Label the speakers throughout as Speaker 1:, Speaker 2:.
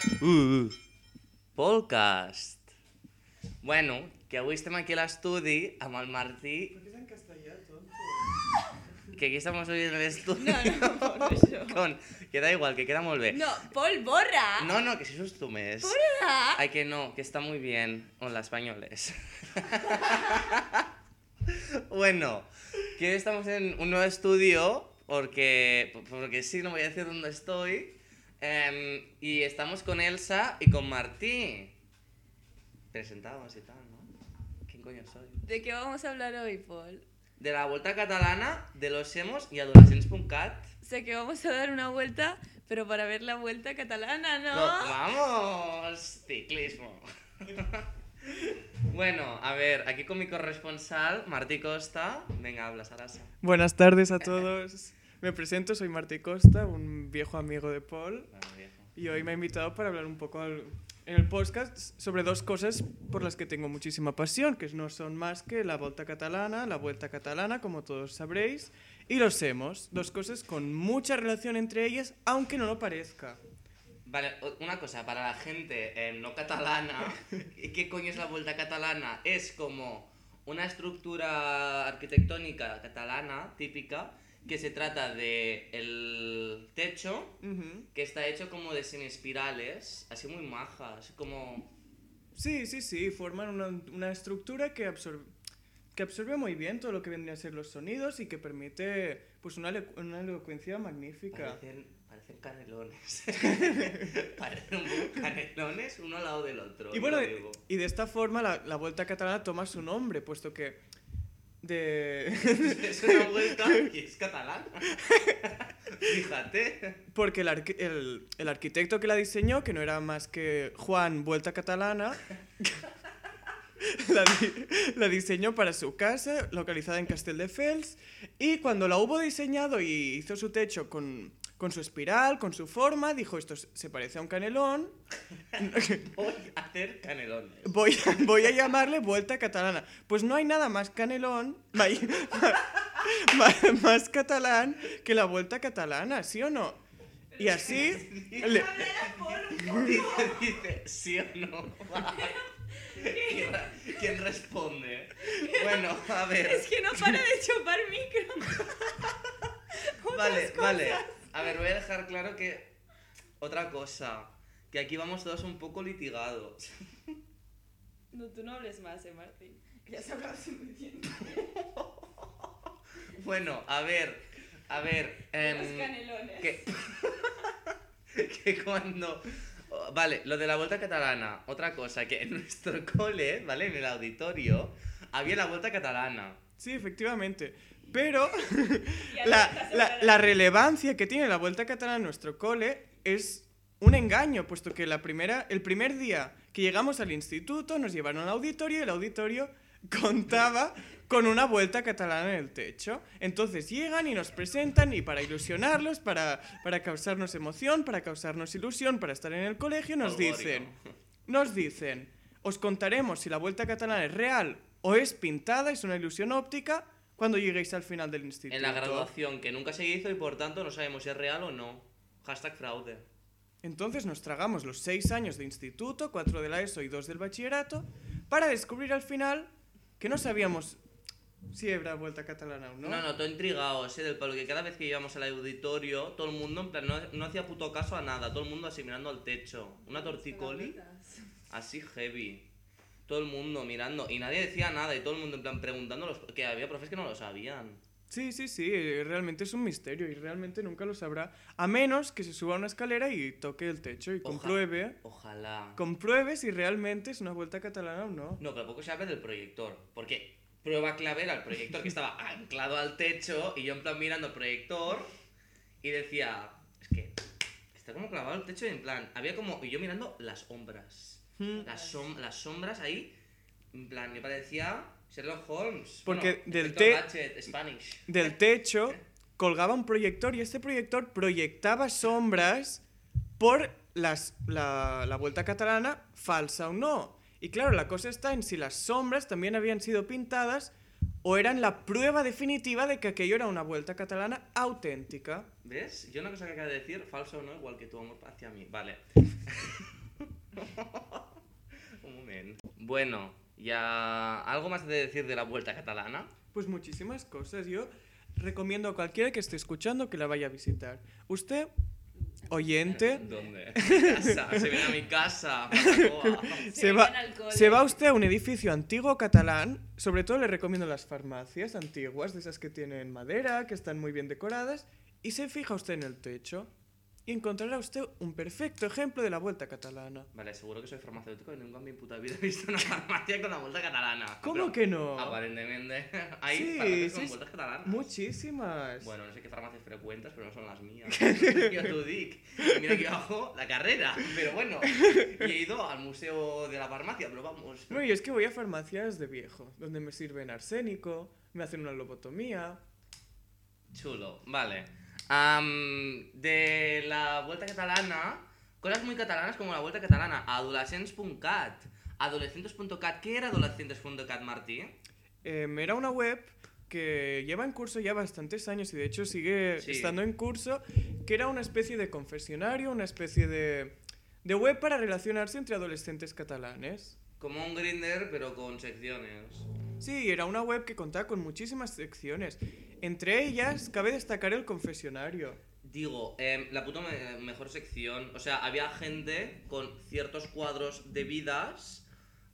Speaker 1: Uh, podcast. Bueno, que avui estem aquí a l'estudi amb el Martí,
Speaker 2: ¿Por qué es en castellano, tonto?
Speaker 1: que aquí estamos hoy en el estudio.
Speaker 3: No, no, por això.
Speaker 1: Con, que da igual, que queda molt bé.
Speaker 3: No, Pol, borra.
Speaker 1: No, no, que si sos tú mes.
Speaker 3: Borra.
Speaker 1: Ay, que no, que está muy bien. Hola, españoles. bueno, que estamos en un nuevo estudio, porque, porque sí, no voy a decir dónde estoy. Em, y estamos con Elsa y con Martí. Presentados y tal, ¿no? ¿Quién coño soy?
Speaker 3: ¿De qué vamos a hablar hoy, Paul?
Speaker 1: De la Vuelta Catalana, de los Hemos y Adoraciones.cat.
Speaker 3: Sé que vamos a dar una vuelta, pero para ver la vuelta catalana, ¿no?
Speaker 1: ¡Vamos! Ciclismo. bueno, a ver, aquí con mi corresponsal, Martí Costa. Venga, habla, Sarasa.
Speaker 2: Buenas tardes a todos. Me presento, soy Martí Costa, un viejo amigo de Paul. Y hoy me ha invitado para hablar un poco al- en el podcast sobre dos cosas por las que tengo muchísima pasión, que no son más que la Volta Catalana, la Vuelta Catalana, como todos sabréis, y los hemos. Dos cosas con mucha relación entre ellas, aunque no lo parezca.
Speaker 1: Vale, una cosa, para la gente eh, no catalana, ¿qué coño es la Vuelta Catalana? Es como una estructura arquitectónica catalana típica que se trata de el techo
Speaker 2: Ujú.
Speaker 1: que está hecho como de semiespirales, así muy majas, como
Speaker 2: Sí, sí, sí, forman una, una estructura que absorbe, que absorbe muy bien todo lo que vendrían a ser los sonidos y que permite pues una, una elocuencia magnífica.
Speaker 1: Parecen, parecen canelones. parecen un poco canelones uno al lado del otro.
Speaker 2: Y bueno, y de esta forma la, la Vuelta Catalana toma su nombre, puesto que de...
Speaker 1: es una vuelta y es catalana. Fíjate.
Speaker 2: porque el, arqui- el- el arquitecto que la diseñó, que no era más que Juan Vuelta Catalana, la, di- la diseñó para su casa, localizada en Castelldefels, y cuando la hubo diseñado y hizo su techo con, con su espiral, con su forma, dijo, esto se parece a un canelón,
Speaker 1: Voy a hacer canelones.
Speaker 2: voy a, voy a llamarle Vuelta Catalana. Pues no hay nada más canelón, ma- ma- más catalán que la Vuelta Catalana, ¿sí o no? Y así... le-
Speaker 1: Dice, dice, ¿sí o no? ¿Quién, quién responde? Bueno, a ver.
Speaker 3: Es que no para de chupar micro.
Speaker 1: Vale, vale. A ver, voy a dejar claro que. Otra cosa. Que aquí vamos todos un poco litigados.
Speaker 3: No, tú no hables más, eh, Martín. Ya has hablado suficiente.
Speaker 1: Bueno, a ver. A ver. em,
Speaker 3: Los canelones.
Speaker 1: que, que cuando. Vale, lo de la vuelta catalana. Otra cosa, que en nuestro cole, ¿vale? En el auditorio, había la vuelta catalana.
Speaker 2: Sí, efectivamente. Pero la, la- la relevancia que tiene la Vuelta Catalana en nuestro cole es un engaño, puesto que la primera, el primer día que llegamos al instituto nos llevaron al auditorio y el auditorio contaba con una Vuelta Catalana en el techo. Entonces llegan y nos presentan y para ilusionarlos, para, para causarnos emoción, para causarnos ilusión, para estar en el colegio, nos dicen, nos dicen, os contaremos si la Vuelta Catalana es real o es pintada, es una ilusión óptica, cuando lleguéis al final del instituto.
Speaker 1: En la graduación, que nunca se hizo y por tanto no sabemos si es real o no. Hashtag fraude.
Speaker 2: Entonces nos tragamos los seis años de instituto, cuatro de la ESO y dos del bachillerato, para descubrir al final que no sabíamos si era vuelta catalana o no.
Speaker 1: No, no, todo intrigado, ese del palo, que cada vez que íbamos al auditorio, todo el mundo, en plan, no, no hacía puto caso a nada, todo el mundo así mirando al techo. Una torticoli, así heavy. Todo el mundo mirando, y nadie decía nada, y todo el mundo en plan preguntando, los, que había profes que no lo sabían.
Speaker 2: Sí, sí, sí, realmente es un misterio y realmente nunca lo sabrá, a menos que se suba a una escalera y toque el techo y compruebe,
Speaker 1: Ojalá.
Speaker 2: compruebe si realmente es una vuelta catalana o no.
Speaker 1: No, pero poco se habla del proyector, porque prueba clave era el proyector que estaba anclado al techo, y yo en plan mirando el proyector, y decía, es que está como clavado al techo, y en plan, había como, y yo mirando las sombras. Las, som- las sombras ahí, en plan, me parecía Sherlock Holmes.
Speaker 2: Porque
Speaker 1: Bueno,
Speaker 2: del
Speaker 1: efecto
Speaker 2: te-
Speaker 1: Gadget, Spanish.
Speaker 2: Del techo colgaba un proyector y este proyector proyectaba sombras por las, la, la vuelta catalana, falsa o no. Y claro, la cosa está en si las sombras también habían sido pintadas o eran la prueba definitiva de que aquello era una vuelta catalana auténtica.
Speaker 1: ¿Ves? Yo una cosa que acabo de decir, falso o no, igual que tu amor hacia mí. Vale. Bueno, ya... ¿Algo más de decir de la vuelta catalana?
Speaker 2: Pues muchísimas cosas. Yo recomiendo a cualquiera que esté escuchando que la vaya a visitar. Usted, oyente,
Speaker 1: ¿Dónde? Casa. Se viene a mi casa. Barbacoa.
Speaker 2: se va, se va usted a un edificio antiguo catalán. Sobre todo le recomiendo las farmacias antiguas, de esas que tienen madera, que están muy bien decoradas. Y se fija usted en el techo. Y encontrará usted un perfecto ejemplo de la vuelta catalana.
Speaker 1: Vale, seguro que soy farmacéutico y nunca en mi puta vida he visto una farmacia con la vuelta catalana.
Speaker 2: ¿Cómo
Speaker 1: Pero
Speaker 2: que no?
Speaker 1: Aparentemente. Hay
Speaker 2: Sí,
Speaker 1: farmacias con
Speaker 2: sí.
Speaker 1: vueltas catalanas.
Speaker 2: Muchísimas.
Speaker 1: Bueno, no sé qué farmacias frecuentas, pero no son las mías. Yo tu dic. Mira que abajo la carrera. Pero bueno, y he ido al museo de la farmacia, pero vamos.
Speaker 2: No, y es que voy a farmacias de viejo, donde me sirven arsénico, me hacen una lobotomía.
Speaker 1: Chulo, vale. Am, de la vuelta catalana, cosas muy catalanas como la vuelta catalana. Adolescents.cat. Adolescentes.cat. ¿Qué era adolescentes.cat, Martí?
Speaker 2: Em, era una web que lleva en curso ya bastantes años y de hecho sigue
Speaker 1: Sí.
Speaker 2: estando en curso, que era una especie de confesionario, una especie de, de web para relacionarse entre adolescentes catalanes.
Speaker 1: Como un grinder, pero con secciones.
Speaker 2: Sí, era una web que contaba con muchísimas secciones. Entre ellas, cabe destacar el confesionario.
Speaker 1: Digo, em, la puta me- mejor sección. O sea, había gente con ciertos cuadros de vidas.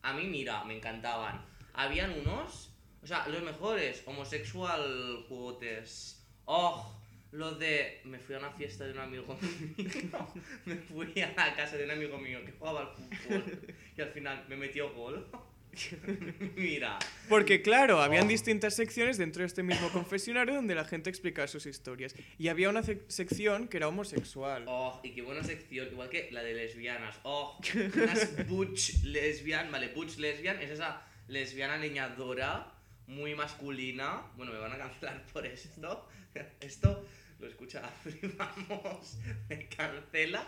Speaker 1: A mí, mira, me encantaban. Habían unos, o sea, los mejores, homosexual quotes. Oh, lo de. Me fui a una fiesta de un amigo mío. me fui a la casa de un amigo mío que jugaba al fútbol. Y al final me metió gol. mira.
Speaker 2: Porque claro, habían
Speaker 1: Oh.
Speaker 2: distintas secciones dentro de este mismo confesionario donde la gente explicaba sus historias. Y había una sec- sección que era homosexual.
Speaker 1: Oh, y qué buena sección, igual que la de lesbianas. Oh, unas butch lesbian, vale, butch lesbian es esa lesbiana leñadora, muy masculina. Bueno, me van a cancelar por esto. Esto lo escucha Afri, vamos, me cancela.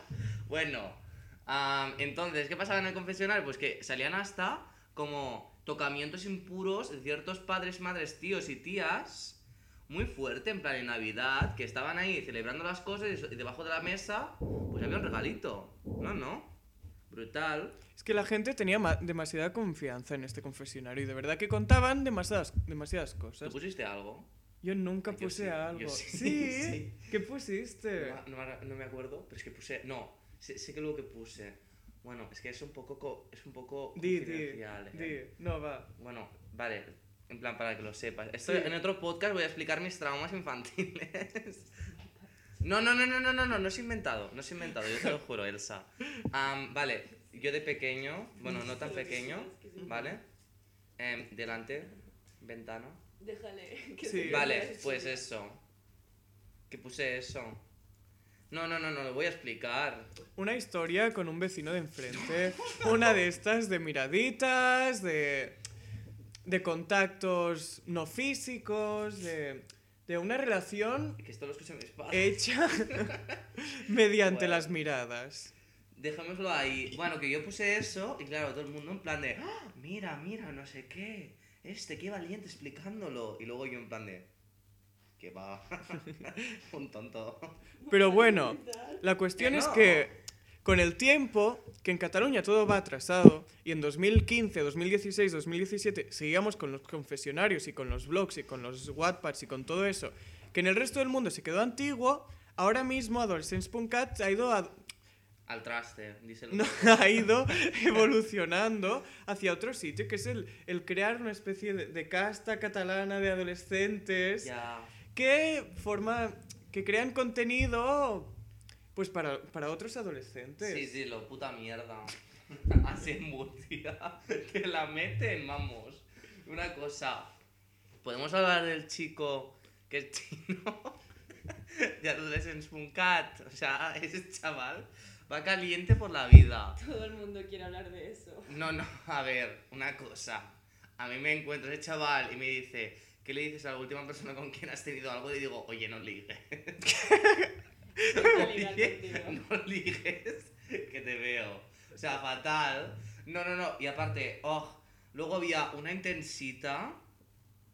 Speaker 1: Bueno, am, entonces, ¿qué pasaba en el confesionario? Pues que salían hasta como tocamientos impuros de ciertos padres, madres, tíos y tías muy fuerte, en plan en Navidad, que estaban ahí celebrando las cosas y debajo de la mesa, pues había un regalito. No, no. Brutal.
Speaker 2: Es que la gente tenía ma- demasiada confianza en este confesionario y de verdad que contaban demasiadas, demasiadas
Speaker 1: ¿Tú
Speaker 2: cosas.
Speaker 1: pusiste algo?
Speaker 2: Yo nunca
Speaker 1: Ay, yo
Speaker 2: puse
Speaker 1: sí,
Speaker 2: algo.
Speaker 1: sí,
Speaker 2: Sí,
Speaker 1: sí.
Speaker 2: ¿Qué pusiste?
Speaker 1: No, me- no me acuerdo, pero es que puse... No, sé, sé que luego que puse... Bueno, es que es un poco, co- es un poco
Speaker 2: Di, di,
Speaker 1: ¿eh?
Speaker 2: di. No, va.
Speaker 1: Bueno, vale, en plan para que lo sepas. Esto,
Speaker 2: Sí.
Speaker 1: En otro podcast voy a explicar mis traumas infantiles. No, no, no, no, no, no, no, no es inventado, no es inventado, yo te lo juro, Elsa. Vale, yo de pequeño, bueno, no tan pequeño, ¿vale? Em, delante, ventana.
Speaker 3: Déjale. que
Speaker 2: Sí.
Speaker 1: Vale, pues eso. Que puse eso. No, no, no, no, lo voy a explicar.
Speaker 2: Una historia con un vecino de enfrente. Una de estas de miraditas, de, de contactos no físicos, de, de una relación
Speaker 1: Que esto lo escuchan mis padres.
Speaker 2: hecha mediante
Speaker 1: Bueno.
Speaker 2: las miradas.
Speaker 1: Dejémoslo ahí. Bueno, que yo puse eso y claro, todo el mundo en plan de, "Ah, mira, mira, no sé qué. Este, qué valiente explicándolo. Y luego yo en plan de, que va. Un tonto.
Speaker 2: Pero bueno, la cuestión
Speaker 1: Que
Speaker 2: es
Speaker 1: no.
Speaker 2: que con el tiempo, que en Cataluña todo va atrasado, y en 2015, 2016, 2017 seguíamos con los confesionarios y con los blogs y con los Wattpads y con todo eso, que en el resto del mundo se quedó antiguo, ahora mismo Adolescence.cat ha ido, a-
Speaker 1: Al traste, dice el
Speaker 2: no, ha ido evolucionando hacia otro sitio, que es el, el crear una especie de, de casta catalana de adolescentes
Speaker 1: Ya.
Speaker 2: Que forma que crean contenido pues para, para otros adolescentes.
Speaker 1: Sí, sí, lo puta mierda. Así en Murcia. Que la meten, vamos. Una cosa. ¿Podemos hablar del chico que es chino? De Adolescence.cat. O sea, ese chaval va caliente por la vida.
Speaker 3: Todo el mundo quiere hablar de eso.
Speaker 1: No, no, a ver, una cosa. A mí me encuentro ese chaval y me dice, ¿qué le dices a la última persona con quien has tenido algo? Y digo, oye, no ligues. Oye,
Speaker 3: contigo.
Speaker 1: no ligues, que te veo. O sea, fatal. No, no, no. Y aparte, oh, luego había una intensita.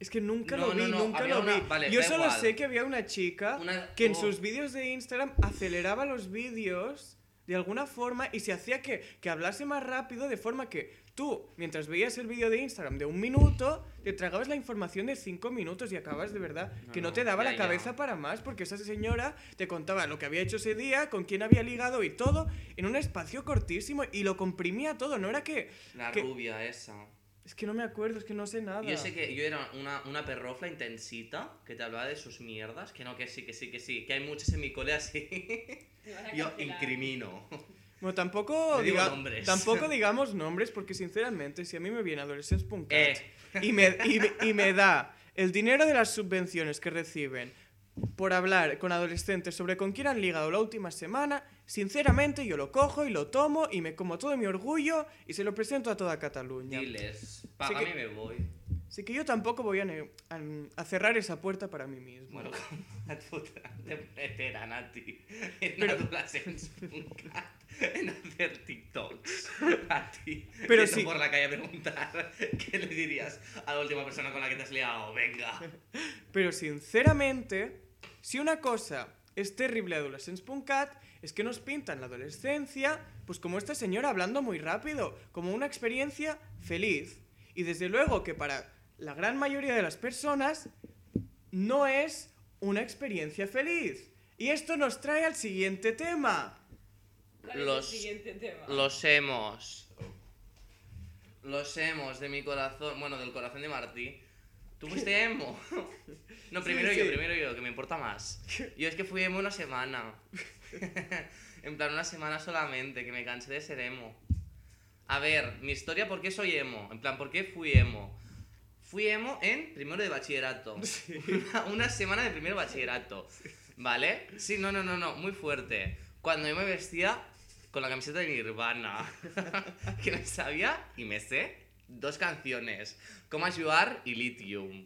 Speaker 2: Es que nunca
Speaker 1: No,
Speaker 2: lo vi,
Speaker 1: no, no,
Speaker 2: nunca
Speaker 1: había
Speaker 2: lo
Speaker 1: una-
Speaker 2: vi.
Speaker 1: vale,
Speaker 2: Yo solo
Speaker 1: igual.
Speaker 2: sé que había una chica
Speaker 1: Una-
Speaker 2: que en
Speaker 1: oh.
Speaker 2: sus vídeos de Instagram aceleraba los vídeos de alguna forma y se hacía que, que hablase más rápido de forma que tú, mientras veías el vídeo de Instagram de un minuto, te tragabas la información de cinco minutos y acabas de verdad
Speaker 1: No,
Speaker 2: que no,
Speaker 1: no,
Speaker 2: te daba
Speaker 1: ya,
Speaker 2: la
Speaker 1: ya.
Speaker 2: cabeza para más porque esa señora te contaba lo que había hecho ese día, con quién había ligado y todo en un espacio cortísimo y lo comprimía todo, no era que...
Speaker 1: La
Speaker 2: que-
Speaker 1: rubia esa.
Speaker 2: Es que no me acuerdo, es que no sé nada.
Speaker 1: Yo sé que yo era una, una perrofla intensita que te hablaba de sus mierdas, que no, que sí, que sí, que sí, que hay muchos en mi cole así. Yo incrimino.
Speaker 2: Bueno, tampoco, diga-
Speaker 1: nombres.
Speaker 2: tampoco digamos nombres porque sinceramente si a mí me viene Adolescence Punk
Speaker 1: Eh.
Speaker 2: y, me, y, me- y me da el dinero de las subvenciones que reciben por hablar con adolescentes sobre con quién han ligado la última semana, sinceramente yo lo cojo y lo tomo y me como todo mi orgullo y se lo presento a toda Cataluña.
Speaker 1: Diles, págame
Speaker 2: que-
Speaker 1: me voy.
Speaker 2: Así que yo tampoco voy a, ne- a, a cerrar esa puerta para mí mismo.
Speaker 1: Bueno, com et fotran de meteran a ti en
Speaker 2: Pero-
Speaker 1: hacer TikToks a ti.
Speaker 2: Pero sí.
Speaker 1: por la calle a preguntar qué le dirías a la última persona con la que te has liado. Venga.
Speaker 2: Pero sinceramente, si una cosa es terrible Adolescence.cat, es que nos pintan la adolescencia, pues como esta señora hablando muy rápido, como una experiencia feliz. Y desde luego que para la gran mayoría de las personas no es una experiencia feliz. Y esto nos trae al siguiente tema.
Speaker 3: ¿Cuál es
Speaker 1: Los-
Speaker 3: el siguiente tema?
Speaker 1: Los hemos. Los hemos de mi corazón. Bueno, del corazón de Martí. ¿Tú fuiste emo? No,
Speaker 2: Sí,
Speaker 1: primero yo, primero yo, que me importa más. Yo es que fui emo una semana. en plan, una semana solamente, que me cansé de ser emo. A ver, mi historia, ¿por qué soy emo? En plan, ¿por qué fui emo? Fui emo en primero de bachillerato. Una, una semana de primero de bachillerato. ¿Vale? Sí, no, no, no, no, muy fuerte. Cuando yo me vestía con la camiseta de Nirvana. que me sabía y me sé dos canciones. Como Ayudar y Lithium.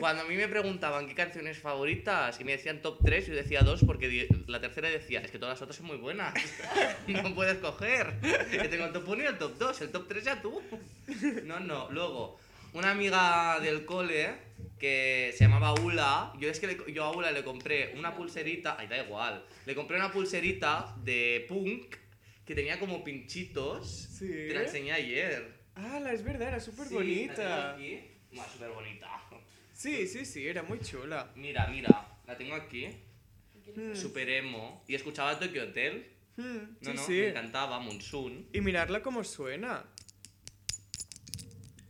Speaker 1: Cuando a mí me preguntaban qué canciones favoritas y me decían top 3, yo decía dos porque la tercera decía, es que todas las otras son muy buenas. no puedes coger. Yo tengo el top 1 y el top 2, el top 3 ya tú. No, no. Luego, una amiga del cole que se llamaba Ula, yo es que le- yo a Ula le compré una pulserita, ay, da igual, le compré una pulserita de punk que tenía como pinchitos.
Speaker 2: Sí.
Speaker 1: Te la enseñé ayer.
Speaker 2: Ah, la es verdad, era súper
Speaker 1: Sí, la
Speaker 2: bonita.
Speaker 1: Buah, súper bonita.
Speaker 2: Sí, sí, sí, era muy chula.
Speaker 1: Mira, mira, la tengo aquí.
Speaker 2: Mm.
Speaker 1: Super emo. Y escuchaba Tokyo Hotel.
Speaker 2: Mm,
Speaker 1: No,
Speaker 2: sí,
Speaker 1: no,
Speaker 2: sí.
Speaker 1: me encantaba, Monsoon.
Speaker 2: Y mirarla como suena.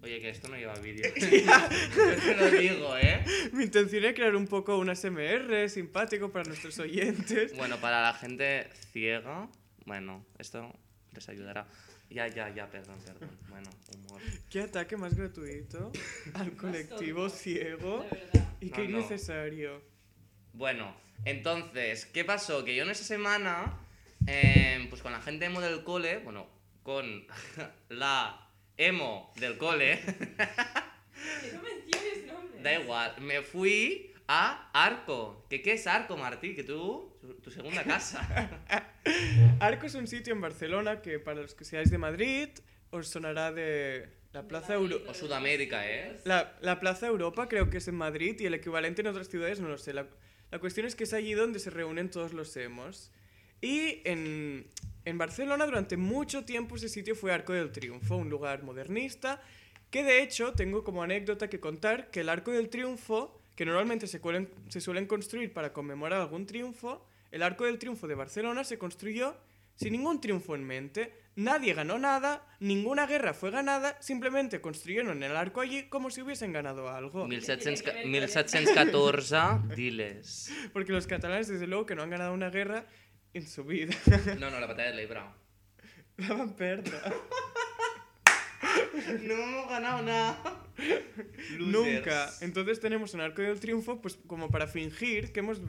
Speaker 1: Oye, que esto no lleva vídeo. Yo te lo digo, ¿eh?
Speaker 2: Mi intención es crear un poco un ASMR simpático para nuestros oyentes.
Speaker 1: Bueno, para la gente ciega, bueno, esto les ayudará. Ya, ya, ya, perdón, perdón. Bueno, humor.
Speaker 2: ¿Qué ataque más gratuito al colectivo ciego?
Speaker 3: De.
Speaker 2: Y
Speaker 1: No,
Speaker 2: qué
Speaker 1: no.
Speaker 2: innecesario.
Speaker 1: Bueno, entonces, ¿qué pasó? Que yo en esa semana, em, pues con la gente emo del cole, bueno, con la emo del cole,
Speaker 3: Que no menciones nombres.
Speaker 1: da igual, me fui a Arco. ¿Qué, qué es Arco, Martí? Que tú, tu, tu segunda casa.
Speaker 2: Arco es un sitio en Barcelona que para los que seáis de Madrid os sonará de la Plaza Europa.
Speaker 1: O Sudamérica, ¿eh?
Speaker 2: La, la Plaza Europa creo que es en Madrid y el equivalente en otras ciudades no lo sé. La, la cuestión es que es allí donde se reúnen todos los emos. Y en, en Barcelona durante mucho tiempo ese sitio fue Arco del Triunfo, un lugar modernista, que de hecho tengo como anécdota que contar que el Arco del Triunfo, que normalmente se, cuelen- se suelen construir para conmemorar algún triunfo, el Arco del Triunfo de Barcelona se construyó sin ningún triunfo en mente. Nadie ganó nada, ninguna guerra fue ganada, simplemente construyeron el arco allí como si hubiesen ganado algo.
Speaker 1: 1700
Speaker 3: Tiene que ver con
Speaker 1: 1714, diles.
Speaker 2: Porque los catalanes, desde luego, que no han ganado una guerra en su vida.
Speaker 1: No, no, la batalla de l'Ebre.
Speaker 2: La van perder.
Speaker 1: No hemos ganado nada.
Speaker 2: Nunca. Entonces tenemos un arco del triunfo, pues como para fingir que hemos,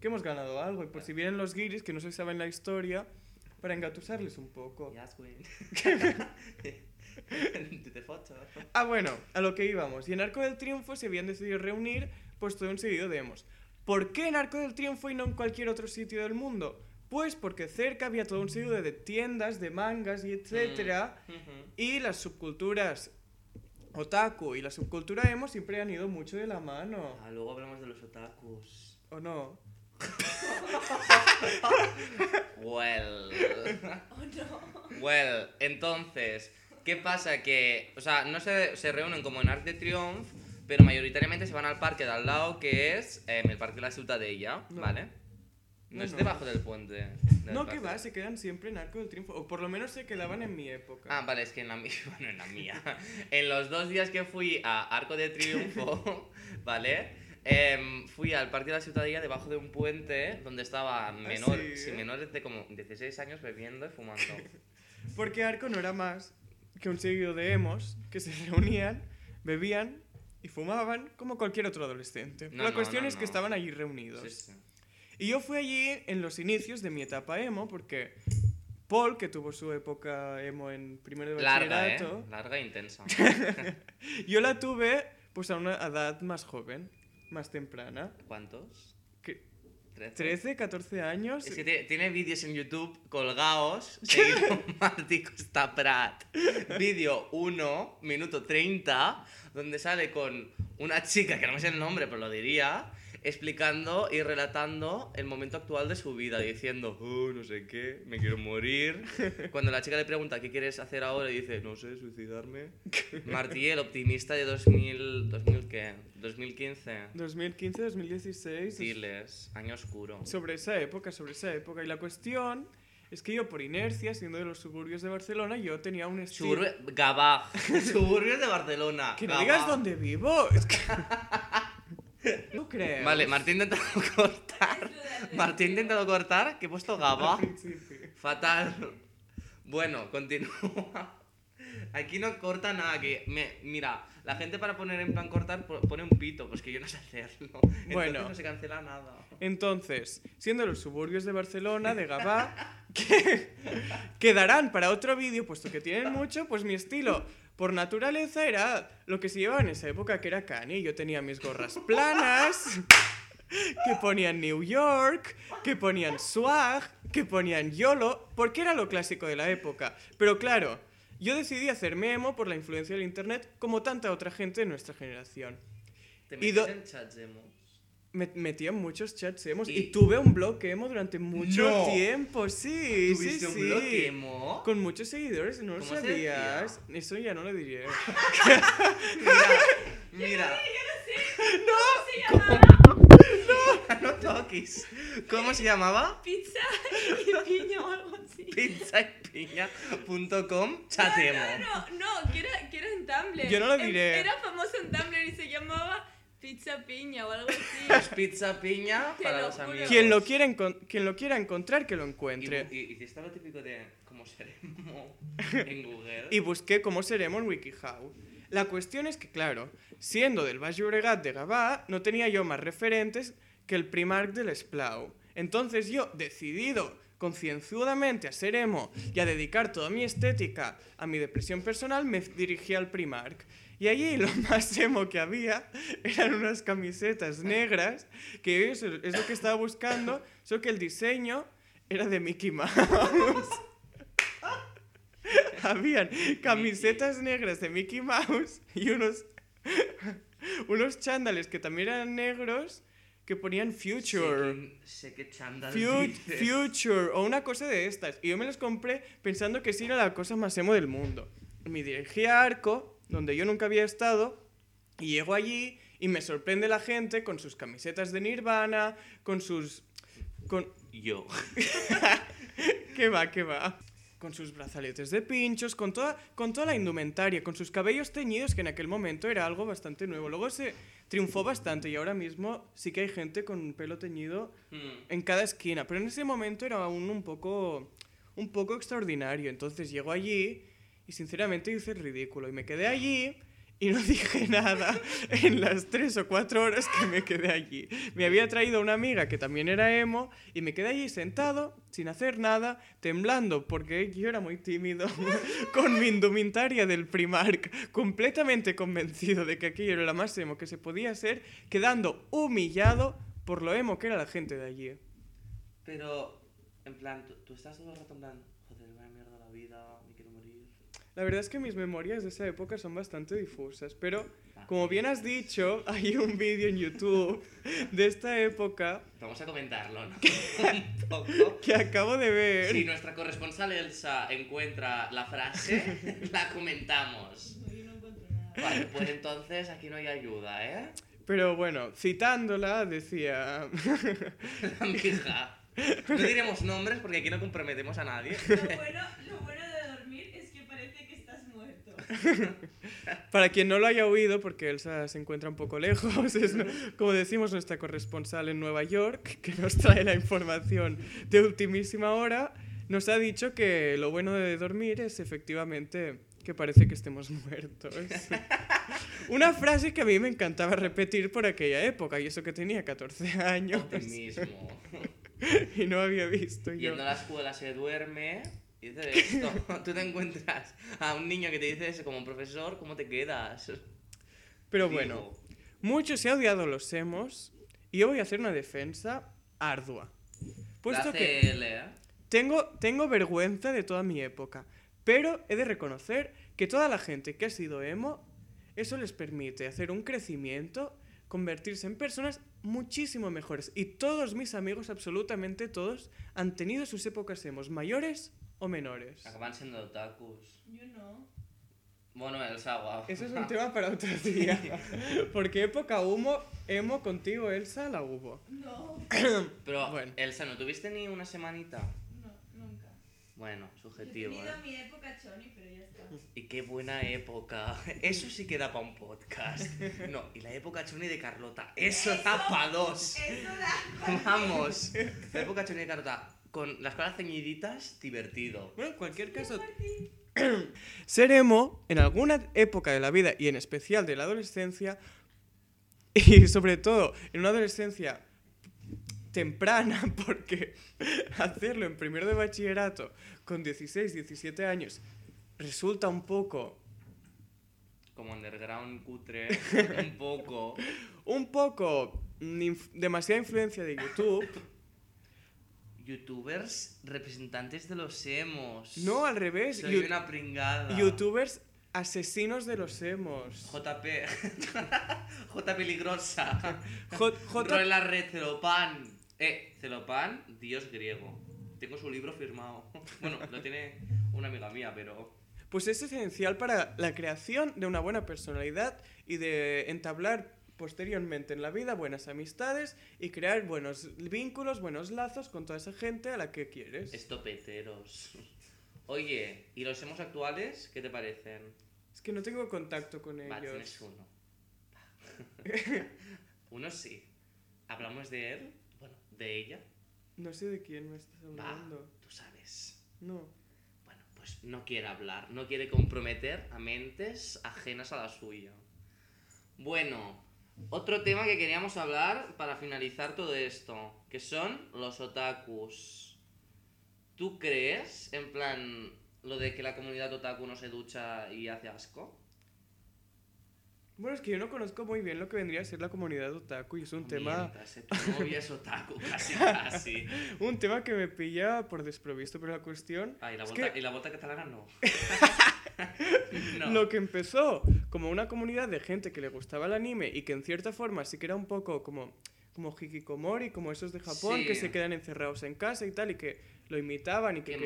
Speaker 2: que hemos ganado algo. Y por si vienen los guiris que no se saben la historia, para engatusarles un poco.
Speaker 1: Yes.
Speaker 2: Ah, bueno, a lo que íbamos. Y en Arco del Triunfo se habían decidido reunir pues todo un seguido de emos. ¿Por qué en Arco del Triunfo y no en cualquier otro sitio del mundo? Pues porque cerca había todo un seguido de tiendas, de mangas y etcétera. Y las subculturas otaku y la subcultura emo siempre han ido mucho de la mano.
Speaker 1: Ah, luego hablamos de los otakus.
Speaker 2: ¿O no?
Speaker 1: Well.
Speaker 3: Oh no.
Speaker 1: Well, entonces, ¿qué pasa? Que, o sea, no se, se reúnen como en Arc de Triomphe, pero mayoritariamente se van al parque de al lado, que es em, el Parque de la
Speaker 2: No.
Speaker 1: ¿vale? No,
Speaker 2: No,
Speaker 1: es
Speaker 2: no.
Speaker 1: debajo del puente. del
Speaker 2: No, que va, se quedan siempre en Arco del Triunfo. O por lo menos se quedaban en mi época.
Speaker 1: Ah, vale, es que en la mía, bueno, en la mía. En los dos días que fui a Arco de Triunfo, ¿vale? Em, fui al Parque de la Ciutadella debajo de un puente donde estaban menores,
Speaker 2: sí?
Speaker 1: menores de como 16 años bebiendo y fumando.
Speaker 2: Porque Arco no era más que un seguido de emos que se reunían, bebían y fumaban como cualquier otro adolescente.
Speaker 1: No,
Speaker 2: la cuestión es que estaban allí reunidos.
Speaker 1: Sí, sí.
Speaker 2: Y yo fui allí en los inicios de mi etapa emo porque Paul, que tuvo su época emo en primero de
Speaker 1: Larga, ¿eh?
Speaker 2: bachillerato,
Speaker 1: Larga e intensa.
Speaker 2: yo la tuve pues a una edad más joven, más temprana.
Speaker 1: ¿Cuántos?
Speaker 2: Que-
Speaker 1: ¿Trece?
Speaker 2: 13, 14 años.
Speaker 1: Es que tiene, tiene vídeos en YouTube colgados, seguido Costa Prat. Vídeo 1, minuto 30, donde sale con una chica, que no me sé el nombre, pero lo diría, explicando y relatando el momento actual de su vida, diciendo, oh, no sé qué, me quiero morir. Cuando la chica le pregunta, ¿qué quieres hacer ahora? Y dice, no sé, suicidarme. Martí, el optimista de 2000, 2000 ¿qué? 2015.
Speaker 2: 2015, 2016.
Speaker 1: Diles, año oscuro.
Speaker 2: Sobre esa época, sobre esa época. Y la cuestión es que yo, por inercia, siendo de los suburbios de Barcelona, yo tenía un estilo.
Speaker 1: Suburbio, Gabá, suburbios de Barcelona.
Speaker 2: Que no digas dónde vivo. Es que. No creo.
Speaker 1: Vale, Martín ha intentado cortar. Martín ha intentado cortar, que he puesto Gabá.
Speaker 2: Al principio.
Speaker 1: Fatal. Bueno, continúa. Aquí no corta nada, que me, mira, la gente para poner en plan cortar po- pone un pito, pues que yo no sé hacerlo. Entonces
Speaker 2: Bueno.
Speaker 1: no se cancela nada.
Speaker 2: Entonces, siendo los suburbios de Barcelona, de Gavà, que quedarán para otro vídeo, puesto que tienen mucho, pues mi estilo por naturaleza era lo que se llevaba en esa época, que era Kanye. Yo tenía mis gorras planas, que ponían New York, que ponían swag, que ponían YOLO, porque era lo clásico de la época. Pero claro, yo decidí hacerme emo por la influencia del internet, como tanta otra gente de nuestra generación.
Speaker 1: ¿Te
Speaker 2: Y
Speaker 1: en chats emo?
Speaker 2: Me metí en muchos chats emos y,
Speaker 1: Y-
Speaker 2: tuve un blog emo durante mucho
Speaker 1: No.
Speaker 2: tiempo, sí, sí,
Speaker 1: ¿Tuviste un
Speaker 2: sí.
Speaker 1: blog emo?
Speaker 2: Con muchos seguidores, ¿no lo
Speaker 1: ¿Cómo se
Speaker 2: sabías? Eso ya no lo diré.
Speaker 1: Mira, mira. No toques. ¿Cómo se llamaba?
Speaker 3: Pizza y piña o algo así.
Speaker 1: Pizzaypiña.com chatemo.
Speaker 3: No, no, no, que era, que era en Tumblr.
Speaker 2: Yo no lo diré.
Speaker 3: Era famoso en Tumblr y se llamaba Pizza Piña o algo así.
Speaker 1: Pizza piña
Speaker 3: Te
Speaker 1: para
Speaker 3: lo
Speaker 1: los
Speaker 3: juro.
Speaker 1: amigos.
Speaker 2: Quien lo, quiera encon- quien lo quiera encontrar, que lo
Speaker 1: Y,
Speaker 2: encuentre.
Speaker 1: y, hiciste lo típico de cómo seremos en Google.
Speaker 2: Y busqué cómo seremos en WikiHow. La cuestión es que, claro, siendo del Baix Llobregat de Gavà, no tenía yo más referentes que el Primark del Esplau. Entonces yo, decidido concienzudamente a ser emo y a dedicar toda mi estética a mi depresión personal, me dirigí al Primark. Y allí lo más emo que había eran unas camisetas negras, que eso es lo que estaba buscando, solo que el diseño era de Mickey Mouse. Habían camisetas negras de Mickey Mouse y unos, unos chándales que también eran negros que ponían Future.
Speaker 1: Sé que, sé que chándal
Speaker 2: Fu-
Speaker 1: dices.
Speaker 2: Future o una cosa de estas. Y yo me los compré pensando que sí era la cosa más emo del mundo. Me dirigí a Arco, donde yo nunca había estado, y llego allí y me sorprende la gente con sus camisetas de Nirvana, con sus... Con,
Speaker 1: Yo.
Speaker 2: ¿Qué va, qué va? Con sus brazaletes de pinchos, con toda, con toda la indumentaria, con sus cabellos teñidos, que en aquel momento era algo bastante nuevo. Luego se triunfó bastante y ahora mismo sí que hay gente con pelo teñido
Speaker 1: Hmm.
Speaker 2: en cada esquina, pero en ese momento era aún un poco, un poco extraordinario. Entonces llego allí y sinceramente hice el ridículo y me quedé allí y no dije nada en las tres o cuatro horas que me quedé allí. Me había traído una amiga que también era emo y me quedé allí sentado, sin hacer nada, temblando porque yo era muy tímido, con mi indumentaria del Primark, completamente convencido de que aquello era lo más emo que se podía ser, quedando humillado por lo emo que era la gente de allí.
Speaker 1: Pero, en plan, tú, estás todo el la.
Speaker 2: La verdad es que mis memorias de esa época son bastante difusas, pero como bien has dicho, hay un vídeo en YouTube de esta época
Speaker 1: Vamos a comentarlo, ¿no? Un poco.
Speaker 2: que acabo de ver.
Speaker 1: Si nuestra corresponsal Elsa encuentra la frase, la comentamos.
Speaker 3: No, yo no encuentro nada.
Speaker 1: Vale, pues entonces aquí no hay ayuda, ¿eh?
Speaker 2: Pero bueno, citándola, decía...
Speaker 1: Amiga. No diremos nombres porque aquí no comprometemos a nadie.
Speaker 3: Lo bueno, lo bueno de dormir es que parece que estás muerto.
Speaker 2: Para quien no lo haya oído, porque Elsa se encuentra un poco lejos, es, como decimos, nuestra corresponsal en Nueva York, que nos trae la información de ultimísima hora, nos ha dicho que lo bueno de dormir es efectivamente que parece que estemos muertos. Una frase que a mí me encantaba repetir por aquella época, y eso que tenía 14 años
Speaker 1: Optimismo.
Speaker 2: y no había visto yo.
Speaker 1: Yendo a la escuela se duerme. Y Dice esto. Tú te encuentras a un niño que te dice eso como profesor, ¿cómo te quedas?
Speaker 2: Pero
Speaker 1: Digo,
Speaker 2: bueno, mucho se ha odiado los hemos, y yo voy a hacer una defensa ardua. Puesto que...
Speaker 1: ¿eh?
Speaker 2: Tengo, tengo vergüenza de toda mi época, pero he de reconocer que toda la gente que ha sido emo, eso les permite hacer un crecimiento, convertirse en personas muchísimo mejores. Y todos mis amigos, absolutamente todos, han tenido sus épocas emos, mayores o menores.
Speaker 1: Acaban siendo otakus.
Speaker 3: Yo no.
Speaker 1: Bueno, Elsa, guau.
Speaker 2: Ese es un tema para otro día. Porque época humo, emo contigo, Elsa, la hubo.
Speaker 3: No.
Speaker 1: Pero,
Speaker 2: Bueno.
Speaker 1: Elsa, ¿no tuviste ni una semanita?
Speaker 3: No, nunca.
Speaker 1: Bueno,
Speaker 3: He
Speaker 1: subjetivo,
Speaker 3: tenido
Speaker 1: ¿eh?
Speaker 3: mi época choni, pero ya está.
Speaker 1: Y qué buena época. Eso sí que da para un podcast. No, y la época choni de Carlota. Eso da para dos.
Speaker 3: Eso da.
Speaker 1: Vamos. La época choni de Carlota. Con las caras ceñiditas, divertido.
Speaker 2: Bueno, en cualquier caso, ser emo en alguna época de la vida y en especial de la adolescencia y sobre todo en una adolescencia temprana porque hacerlo en primero de bachillerato con 16, 17 años resulta un poco
Speaker 1: Como underground cutre. Un poco.
Speaker 2: un poco demasiada influencia de YouTube.
Speaker 1: Youtubers representantes de los emos.
Speaker 2: No, al revés.
Speaker 1: Soy una pringada.
Speaker 2: Youtubers asesinos de los emos.
Speaker 1: JP. J peligrosa.
Speaker 2: J- J-
Speaker 1: red, Celopan. Eh, Celopan, dios griego. Tengo su libro firmado. Bueno, lo tiene una amiga mía, pero.
Speaker 2: Pues es esencial para la creación de una buena personalidad y de entablar posteriormente en la vida buenas amistades y crear buenos vínculos, buenos lazos con toda esa gente a la que quieres.
Speaker 1: Estopeteros. Oye, ¿y los emos actuales qué te parecen?
Speaker 2: Es que no tengo contacto con
Speaker 1: Va, tienes
Speaker 2: ellos.
Speaker 1: uno. uno sí. ¿Hablamos de él? Bueno, de ella.
Speaker 2: No sé de quién me estás
Speaker 1: Va,
Speaker 2: hablando.
Speaker 1: tú sabes.
Speaker 2: No.
Speaker 1: Bueno, pues no quiere hablar, no quiere comprometer a mentes ajenas a la suya. Bueno, otro tema que queríamos hablar para finalizar todo esto, que son los otakus. ¿Tú crees, en plan, lo de que la comunidad otaku no se ducha y hace asco?
Speaker 2: Bueno, es que yo no conozco muy bien lo que vendría a ser la comunidad otaku y es un tema,
Speaker 1: Mientras, novia es otaku, casi casi.
Speaker 2: un tema que me pilla por desprovisto, pero la cuestión
Speaker 1: Ah, y la
Speaker 2: es
Speaker 1: vuelta,
Speaker 2: que
Speaker 1: y la vuelta catalana no. no.
Speaker 2: Lo que empezó como una comunidad de gente que le gustaba el anime y que en cierta forma sí que era un poco como, como hikikomori, como esos de Japón
Speaker 1: Sí.
Speaker 2: que se quedan encerrados en casa y tal y que lo imitaban y que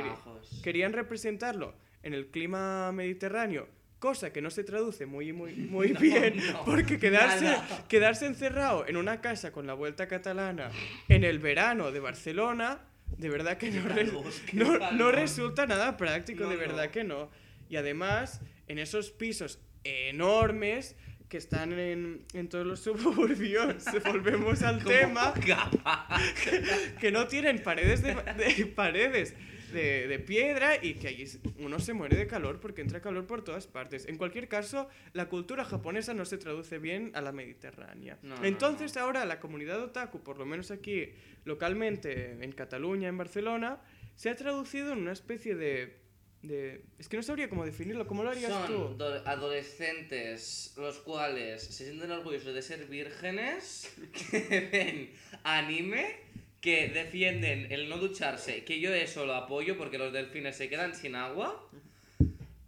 Speaker 2: querían representarlo en el clima mediterráneo, cosa que no se traduce muy, muy, muy
Speaker 1: No,
Speaker 2: bien,
Speaker 1: no,
Speaker 2: porque quedarse,
Speaker 1: nada.
Speaker 2: quedarse encerrado en una casa con la vuelta catalana en el verano de Barcelona, de verdad que no,
Speaker 1: calor,
Speaker 2: no, resulta nada práctico, de verdad que no. Y además, en esos pisos enormes que están en, en todos los suburbios, volvemos al
Speaker 1: ¿Cómo
Speaker 2: tema, que no tienen paredes de, de- paredes de, de piedra y que allí uno se muere de calor porque entra calor por todas partes. En cualquier caso, la cultura japonesa no se traduce bien a la mediterránea.
Speaker 1: No, no,
Speaker 2: Entonces ahora la comunidad otaku, por lo menos aquí localmente en Cataluña, en Barcelona, se ha traducido en una especie de... de es que no sabría cómo definirlo, ¿cómo lo harías
Speaker 1: Son
Speaker 2: tú?
Speaker 1: adolescentes los cuales se sienten orgullosos de ser vírgenes, que ven anime, que defienden el no ducharse, que yo eso lo apoyo porque los delfines se quedan sin agua.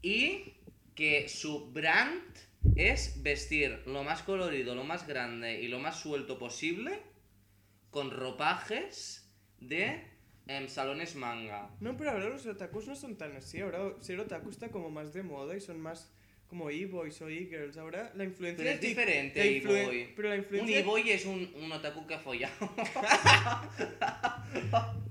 Speaker 1: y que su brand es vestir lo más colorido, lo más grande y lo más suelto posible con ropajes de em, salones manga.
Speaker 2: No, pero ahora los otakus no son tan así. Ahora ser otaku está como más de moda y son más como e-boys o e-girls. Ahora la influencia...
Speaker 1: Pero es
Speaker 2: de
Speaker 1: diferente,
Speaker 2: la
Speaker 1: e-boy.
Speaker 2: Pero la
Speaker 1: Un
Speaker 2: influencia...
Speaker 1: e-boy es un, un otaku que ha follado.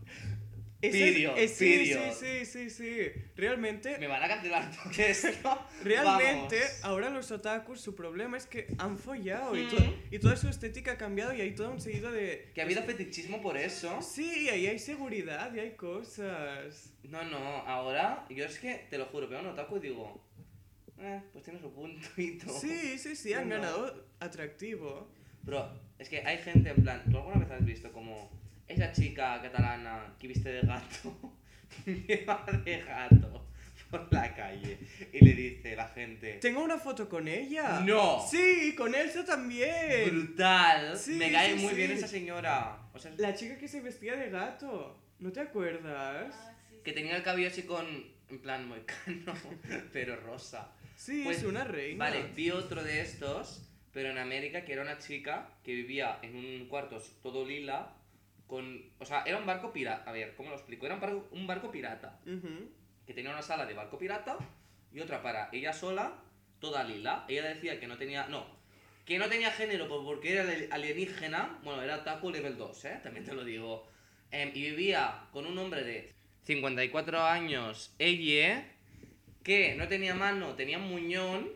Speaker 2: Ese es-
Speaker 1: Period,
Speaker 2: eh, sí, sí, sí, sí, sí. Realmente...
Speaker 1: Me van a cancelar todo esto.
Speaker 2: Realmente, ahora los otakus, su problema es que han follado y, to- y toda su estética ha cambiado y hay todo un seguido de...
Speaker 1: Que ha habido fetichismo por eso.
Speaker 2: Sí, ahí hay seguridad y hay cosas.
Speaker 1: No, no, ahora yo es que te lo juro, veo un otaku y digo, eh, pues tiene su puntito.
Speaker 2: Sí, sí, sí, han ganado atractivo.
Speaker 1: Pero es que hay gente en plan, ¿tú alguna vez has visto como esa chica catalana que viste de gato, lleva de gato por la calle y le dice la gente,
Speaker 2: Tengo una foto con ella.
Speaker 1: No.
Speaker 2: Sí, con Elsa también.
Speaker 1: brutal,
Speaker 2: Sí,
Speaker 1: me cae
Speaker 2: sí,
Speaker 1: muy
Speaker 2: sí.
Speaker 1: bien esa señora. O sea,
Speaker 2: La chica que se vestía de gato. ¿No te acuerdas?
Speaker 3: Ah, sí, sí.
Speaker 1: que tenía el cabello así con, en plan moicano, pero rosa.
Speaker 2: Sí,
Speaker 1: Pues,
Speaker 2: es una reina.
Speaker 1: Vale, vi otro de estos, pero en América, que era una chica que vivía en un cuarto todo lila, con... O sea, era un barco pirata. A ver, ¿cómo lo explico? Era un barco, un barco pirata, que tenía una sala de barco pirata y otra para ella sola, toda lila. Ella decía que no tenía... No, que no tenía género porque era ali- alienígena. Bueno, era taco level 2, ¿eh? También te lo digo. Em, y vivía con un hombre de 54 años, ella, que no tenía mano, tenía muñón,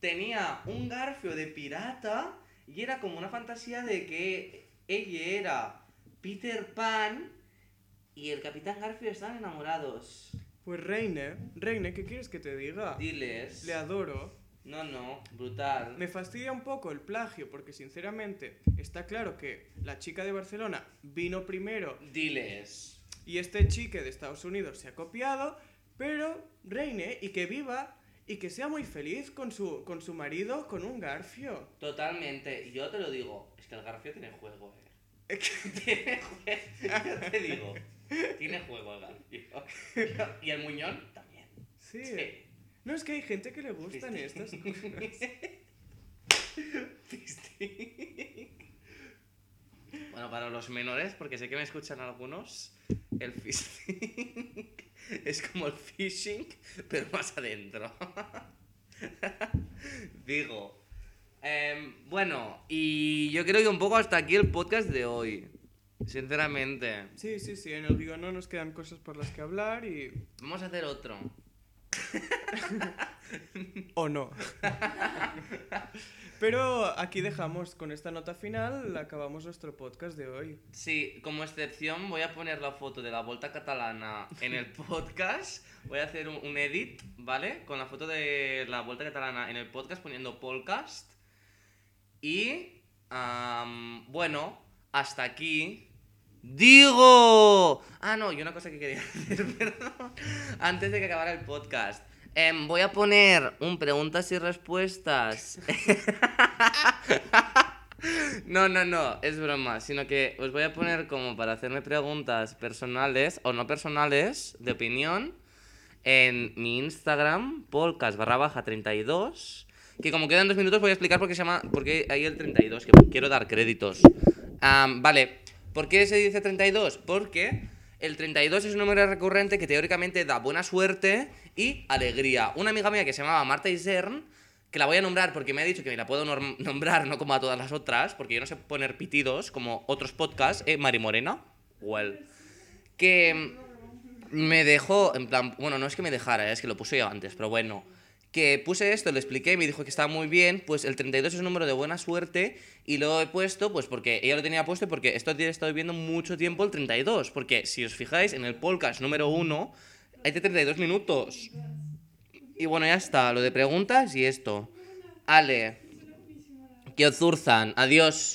Speaker 1: tenía un garfio de pirata y era como una fantasía de que ella era Peter Pan y el Capitán Garfio estaban enamorados.
Speaker 2: Pues Reine, Reine, ¿qué quieres que te diga?
Speaker 1: Diles.
Speaker 2: Le adoro.
Speaker 1: No, no, brutal.
Speaker 2: Me fastidia un poco el plagio porque sinceramente está claro que la chica de Barcelona vino primero
Speaker 1: Diles.
Speaker 2: y este chique de Estados Unidos se ha copiado, pero reine y que viva y que sea muy feliz con su, con su marido con un garfio.
Speaker 1: Totalmente. Yo te lo digo, es que el Garfio tiene juego, eh. tiene juego. Yo te digo, tiene juego. Y el Muñón también.
Speaker 2: Sí.
Speaker 1: Sí.
Speaker 2: No, es que hay gente que le gustan estas cosas.
Speaker 1: Fisting. Bueno, para los menores, porque sé que me escuchan algunos, el fisting es como el fishing, pero más adentro. Digo. Em, bueno, y yo creo que un poco hasta aquí el podcast de hoy. Sinceramente.
Speaker 2: Sí, sí, sí, en el guion no nos quedan cosas por las que hablar y...
Speaker 1: Vamos a hacer otro.
Speaker 2: O no. Pero aquí dejamos, con esta nota final, acabamos nuestro podcast de hoy.
Speaker 1: Sí, como excepción voy a poner la foto de la Volta Catalana en el podcast. Voy a hacer un, un edit, ¿vale? Con la foto de la Vuelta Catalana en el podcast poniendo podcast. Y, bueno, hasta aquí. Digo... Ah, no, y una cosa que quería decir, perdón. Antes de que acabara el podcast. Em, voy a poner un preguntas y respuestas. No, no, no, es broma, sino que os voy a poner como para hacerme preguntas personales o no personales de opinión en mi Instagram, podcast barra baja 32, que como quedan dos minutos voy a explicar por qué se llama, por qué hay el 32, que quiero dar créditos. Vale, ¿por qué se dice 32? Porque el 32 es un número recurrente que teóricamente da buena suerte y alegría. Una amiga mía que se llamaba Marta Isern, que la voy a nombrar porque me ha dicho que me la puedo nombrar, no como a todas las otras, porque yo no sé poner pitidos como otros podcasts, ¿eh? Mari Morena, well. Que me dejó, en plan, bueno, no es que me dejara, es que lo puse yo antes, pero bueno. Que puse esto, le expliqué, me dijo que estaba muy bien, pues el 32 es un número de buena suerte y lo he puesto, pues porque ella lo tenía puesto porque días he estado viviendo mucho tiempo el 32, porque si os fijáis en el podcast número 1 hay de 32 minutos. Y bueno, ya está, lo de preguntas y esto. Ale, que os zurzan, adiós.